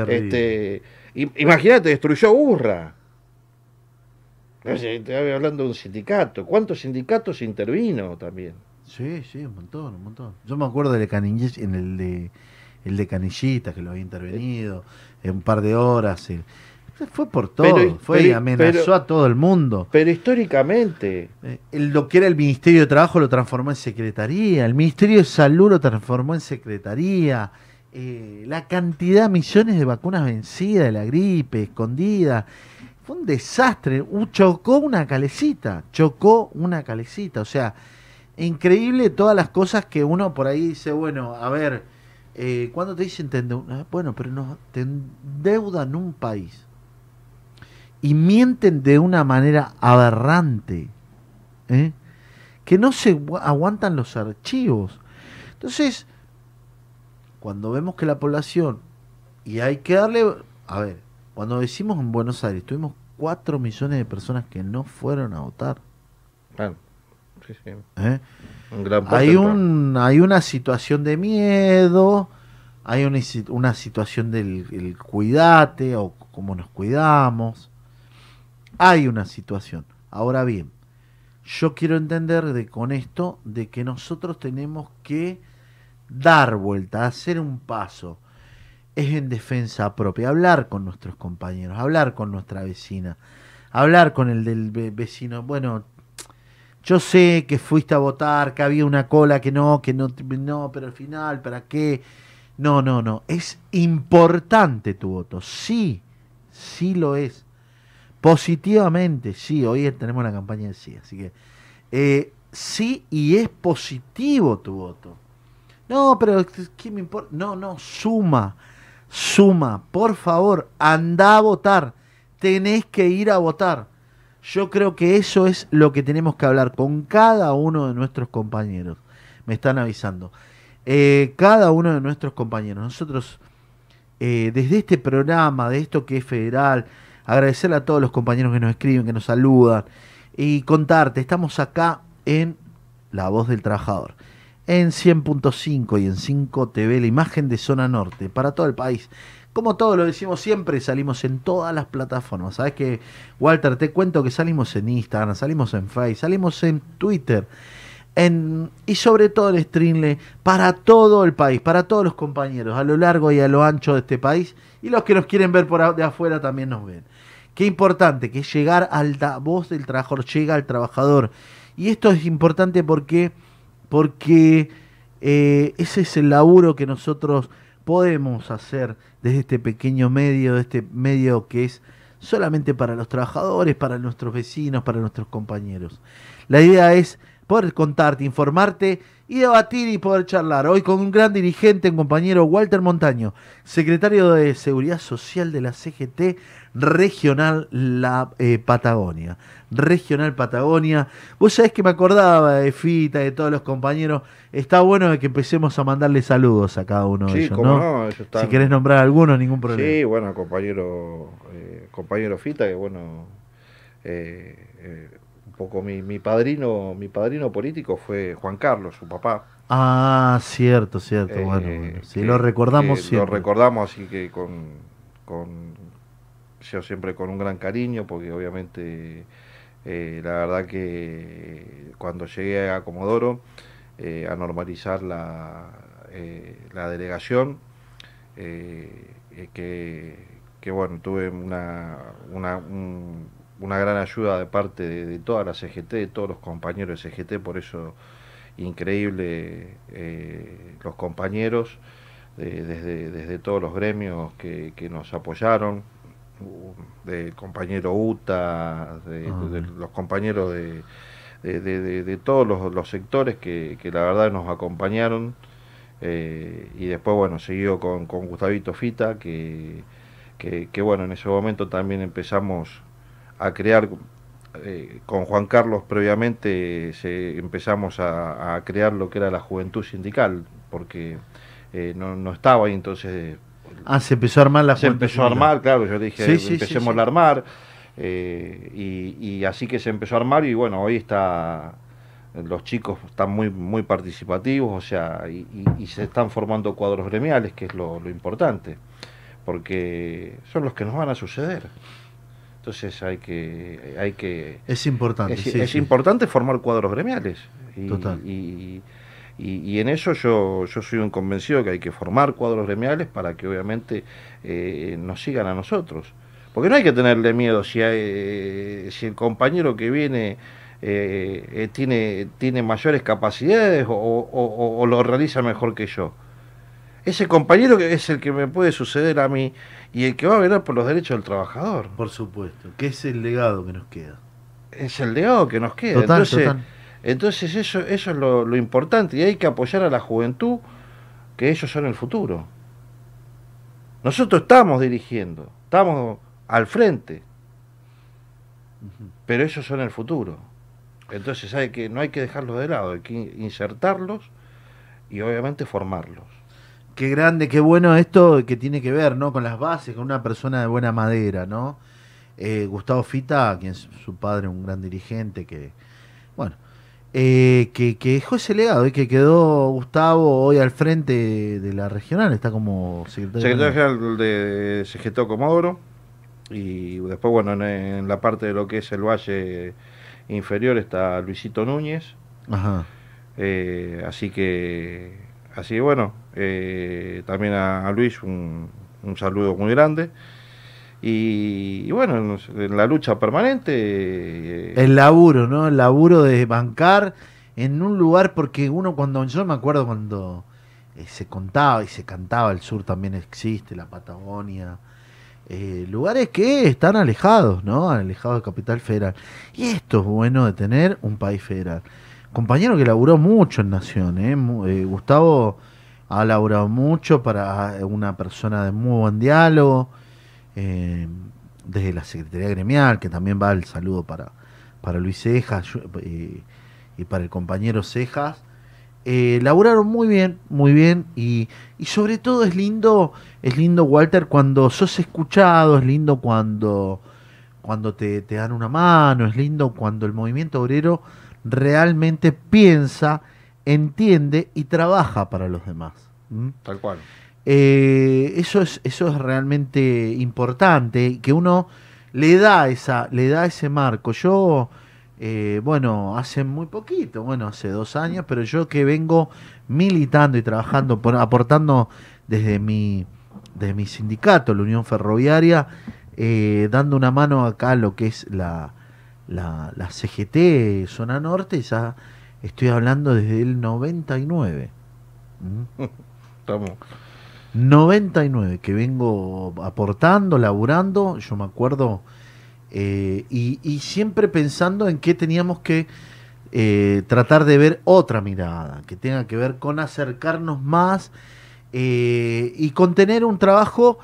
Este, im- imagínate, destruyó Urra. O sea, Estoy hablando de un sindicato. ¿Cuántos sindicatos intervino también? Sí, sí, un montón, un montón. Yo me acuerdo de Canillita, en el de el de Canillita, que lo había intervenido, en un par de horas. Fue por todo, Pero- fue y amenazó pero- a todo el mundo. Pero históricamente, Eh, lo que era el Ministerio de Trabajo lo transformó en Secretaría, el Ministerio de Salud lo transformó en Secretaría, eh, la cantidad, millones de vacunas vencidas de la gripe, escondidas, fue un desastre, chocó una calecita, chocó una calecita, o sea, increíble todas las cosas que uno por ahí dice, bueno, a ver, eh, cuando te dicen te ah, bueno, pero no, te endeudan un país y mienten de una manera aberrante, ¿eh? que no se gua- aguantan los archivos. Entonces, cuando vemos que la población, y hay que darle, a ver, cuando decimos en Buenos Aires, tuvimos 4 millones de personas que no fueron a votar. claro, sí, sí, ¿eh? un gran Hay, un, hay una situación de miedo, hay una, una situación del el cuidate o cómo nos cuidamos. Hay una situación. Ahora bien, yo quiero entender de, con esto de que nosotros tenemos que dar vuelta, hacer un paso. Es en defensa propia, hablar con nuestros compañeros, hablar con nuestra vecina, hablar con el del ve- vecino. Bueno, yo sé que fuiste a votar, que había una cola, que no, que no, no, pero al final, ¿para qué? No, no, no. Es importante tu voto. Sí, sí lo es. Positivamente, sí. Hoy tenemos la campaña de sí. Así que eh, sí y es positivo tu voto. No, pero ¿qué me importa? No, no, suma, suma. Por favor, anda a votar. Tenés que ir a votar. Yo creo que eso es lo que tenemos que hablar con cada uno de nuestros compañeros. Me están avisando. Eh, cada uno de nuestros compañeros. Nosotros, eh, desde este programa, de esto que es federal, agradecerle a todos los compañeros que nos escriben, que nos saludan y contarte, estamos acá en La Voz del Trabajador, en 100.5 y en 5 TV, la imagen de Zona Norte, para todo el país. Como todo lo decimos siempre, salimos en todas las plataformas. ¿Sabes que Walter? Te cuento que salimos en Instagram, salimos en Facebook, salimos en Twitter. En, y sobre todo en Streamle para todo el país, para todos los compañeros, a lo largo y a lo ancho de este país. Y los que nos quieren ver por de afuera también nos ven. Qué importante que es llegar al voz del trabajador, llega al trabajador. Y esto es importante porque, porque eh, ese es el laburo que nosotros podemos hacer desde este pequeño medio, este medio que es solamente para los trabajadores, para nuestros vecinos, para nuestros compañeros. La idea es poder contarte, informarte y debatir y poder charlar. Hoy con un gran dirigente, un compañero Walter Montaño, secretario de Seguridad Social de la CGT Regional La eh, Patagonia. Regional Patagonia. Vos sabés que me acordaba de Fita, de todos los compañeros. Está bueno que empecemos a mandarle saludos a cada uno de Sí, ellos, cómo ¿no? no, ellos están- Si querés nombrar alguno, ningún problema. Sí, bueno, compañero, eh, compañero Fita, que bueno, eh, un poco mi, mi padrino, mi padrino político fue Juan Carlos, su papá. Ah, cierto, cierto. Eh, bueno, bueno. Que- lo recordamos siempre. Lo recordamos así que con, con yo siempre con un gran cariño, porque obviamente eh, la verdad que cuando llegué a Comodoro eh, a normalizar la, eh, la delegación, que, que, bueno, tuve una, una, un- una gran ayuda de parte de, de toda la CGT, de todos los compañeros de CGT, por eso increíble eh, los compañeros eh, desde, desde todos los gremios que, que nos apoyaron, del compañero UTA, de, Ah. de- de los compañeros de, de, de- de- de todos los, los sectores que, que la verdad nos acompañaron. eh, y después, bueno, siguió con, con Gustavito Fita, que, que, que, bueno, en ese momento también empezamos a crear eh, con Juan Carlos previamente se, empezamos a, a crear lo que era la juventud sindical, porque eh, no, no estaba ahí, entonces Ah, se empezó a armar la se Juventud empezó a armar, claro, yo dije, Sí, sí, sí, empecemos sí. a armar, eh, y, y así que se empezó a armar y bueno, hoy está, los chicos están muy, muy participativos, o sea, y, y- y se están formando cuadros gremiales, que es lo, lo importante, porque son los que nos van a suceder. Entonces hay que, hay que, Es importante. es, sí, es sí. importante formar cuadros gremiales. Y, Total. Y, y- y en eso yo, yo soy un convencido que hay que formar cuadros gremiales para que obviamente eh, nos sigan a nosotros. Porque no hay que tenerle miedo si, hay, si el compañero que viene eh, eh, tiene, tiene mayores capacidades o, o- o- o lo realiza mejor que yo. Ese compañero que es el que me puede suceder a mí y el que va a velar por los derechos del trabajador. Por supuesto. Que es el legado que nos queda. Es el legado que nos queda. Total, Entonces, total. Entonces eso, eso es lo, lo importante y hay que apoyar a la juventud, que ellos son el futuro. Nosotros estamos dirigiendo, estamos al frente, pero ellos son el futuro. Entonces hay que, no hay que dejarlos de lado, hay que insertarlos y obviamente formarlos. Qué grande, qué bueno esto que tiene que ver, ¿no? Con las bases, con una persona de buena madera, ¿no? Eh, Gustavo Fita, quien es su padre, un gran dirigente que, bueno, eh, que, que dejó ese legado y que quedó Gustavo hoy al frente de la regional, está como secretario. Secretario General de CGT Comodoro y después, bueno, en, en la parte de lo que es el Valle Inferior está Luisito Núñez. Ajá. Eh, así que, así que bueno, eh, también a, Luis un, un saludo muy grande. Y, bueno, en, en la lucha permanente. eh, El laburo, ¿no? El laburo de bancar en un lugar, porque uno cuando, yo me acuerdo cuando eh, se contaba y se cantaba, el sur también existe, la Patagonia, eh, lugares que están alejados, ¿no? Alejados de Capital Federal. Y esto es bueno de tener un país federal. Compañero que laburó mucho en Nación, ¿eh? Eh, Gustavo ha laburado mucho para una persona de muy buen diálogo. eh, desde la Secretaría Gremial, que también va el saludo para, para Luis Cejas y para el compañero Cejas. Laburaron muy bien, muy bien, y, y sobre todo es lindo, es lindo, Walter, cuando sos escuchado, es lindo cuando, cuando te, te dan una mano, es lindo cuando el movimiento obrero realmente piensa, entiende y trabaja para los demás. Tal cual. Eh, eso es eso es realmente importante que uno le da esa le da ese marco yo eh, bueno hace muy poquito bueno hace dos años pero yo que vengo militando y trabajando por- aportando desde mi desde mi sindicato la Unión Ferroviaria eh, dando una mano acá a lo que es la la, la CGT zona norte ya estoy hablando desde el 99 ¿Mm? Estamos. 99 que vengo aportando, laburando, yo me acuerdo, eh, y, y siempre pensando en que teníamos que eh, tratar de ver otra mirada, que tenga que ver con acercarnos más eh, y con tener un trabajo,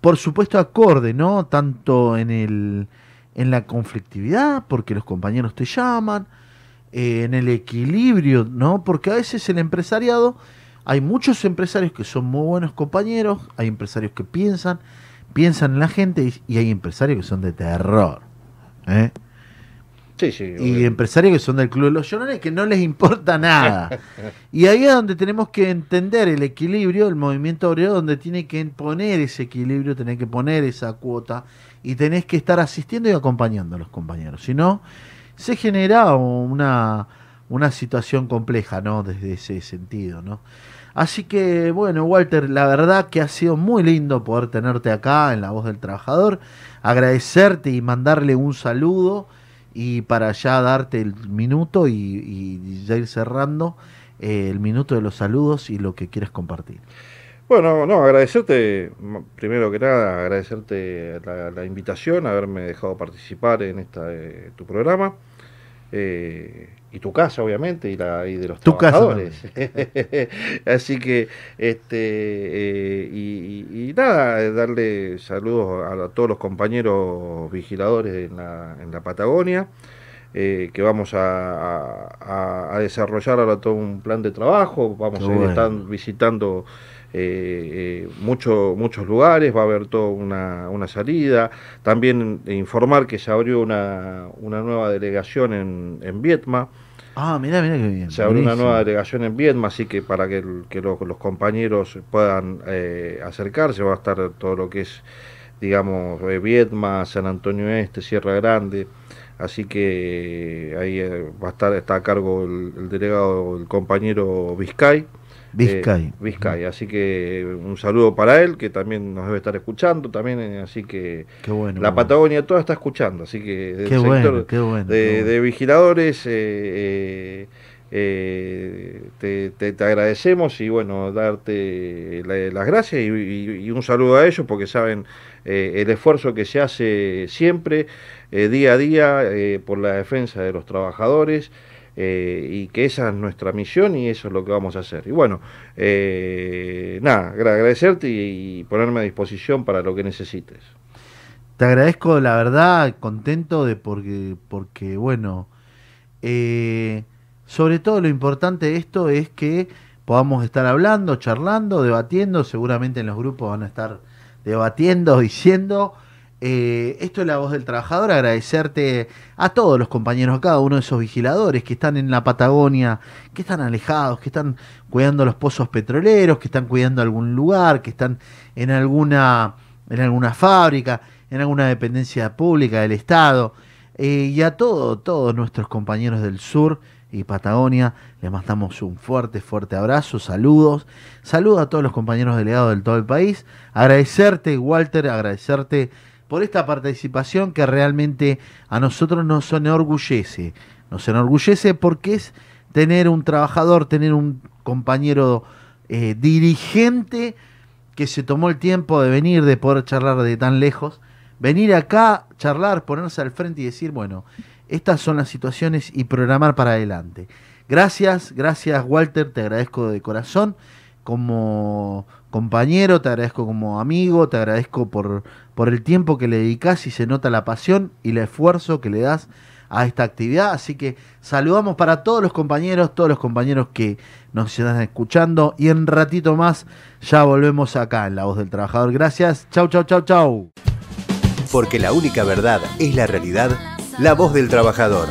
por supuesto, acorde, ¿no? Tanto en, el, en la conflictividad, porque los compañeros te llaman, eh, en el equilibrio, ¿no? Porque a veces el empresariado, hay muchos empresarios que son muy buenos compañeros, hay empresarios que piensan, piensan en la gente y, y hay empresarios que son de terror. ¿eh? Sí, sí. Y obvio. empresarios que son del Club de los Llorones que no les importa nada. y ahí es donde tenemos que entender el equilibrio, el movimiento obrero, donde tiene que poner ese equilibrio, tener que poner esa cuota y tenés que estar asistiendo y acompañando a los compañeros. Si no, se genera una, una situación compleja, ¿no? Desde ese sentido, ¿no? Así que, bueno, Walter, la verdad que ha sido muy lindo poder tenerte acá en La Voz del Trabajador, agradecerte y mandarle un saludo y para ya darte el minuto y, ya ir cerrando eh, el minuto de los saludos y lo que quieres compartir. Bueno, no, agradecerte, primero que nada, agradecerte la, la invitación, haberme dejado participar en esta eh, tu programa. Eh, y tu casa, obviamente, y la y de los Tu casa trabajadores. Así que, este, eh, y, y- y nada, eh, darle saludos a, a todos los compañeros vigiladores en la, en la Patagonia, eh, que vamos a, a- a desarrollar ahora todo un plan de trabajo, vamos Qué a ir bueno. visitando eh, eh, mucho- muchos lugares, va a haber toda una, una salida. También informar que se abrió una, una nueva delegación en, en Vietma. Ah, mira, mira qué bien. Se abrió una nueva delegación en Vietma, así que para que, que los, los compañeros puedan eh, acercarse, va a estar todo lo que es, digamos, eh, Vietma, San Antonio Este, Sierra Grande. Así que eh, ahí eh, va a estar está a cargo el, el delegado, el compañero Vizcay. Vizcay. Eh, Vizcay, así que un saludo para él, que también nos debe estar escuchando, también, eh, así que Qué bueno. la bueno. Patagonia toda está escuchando, así que del Qué sector bueno, qué bueno. de, qué bueno. de vigiladores eh, eh, te, te- te agradecemos y bueno, darte la- las gracias y, y- y un saludo a ellos porque saben eh, el esfuerzo que se hace siempre, eh, día a día, eh, por la defensa de los trabajadores. Eh, y que esa es nuestra misión y eso es lo que vamos a hacer. Y bueno, eh, nada, agra- agradecerte y, y ponerme a disposición para lo que necesites. Te agradezco, la verdad, contento de porque, porque bueno, eh, sobre todo lo importante de esto es que podamos estar hablando, charlando, debatiendo, seguramente en los grupos van a estar debatiendo, diciendo. Eh, esto es la voz del trabajador, agradecerte a todos los compañeros, a cada uno de esos vigiladores que están en la Patagonia, que están alejados, que están cuidando los pozos petroleros, que están cuidando algún lugar, que están en alguna, en alguna fábrica, en alguna dependencia pública del Estado, eh, y a todo, todos nuestros compañeros del sur y Patagonia, les mandamos un fuerte, fuerte abrazo, saludos, saludos a todos los compañeros delegados del todo el país, agradecerte Walter, agradecerte por esta participación que realmente a nosotros nos enorgullece, nos enorgullece porque es tener un trabajador, tener un compañero eh, dirigente que se tomó el tiempo de venir, de poder charlar de tan lejos, venir acá, charlar, ponerse al frente y decir, bueno, estas son las situaciones y programar para adelante. Gracias, gracias Walter, te agradezco de corazón como compañero, te agradezco como amigo, te agradezco por, por el tiempo que le dedicás y se nota la pasión y el esfuerzo que le das a esta actividad. Así que saludamos para todos los compañeros, todos los compañeros que nos están escuchando. Y en ratito más ya volvemos acá en La Voz del Trabajador. Gracias. Chau, chau, chau, chau. Porque la única verdad es la realidad, la voz del trabajador.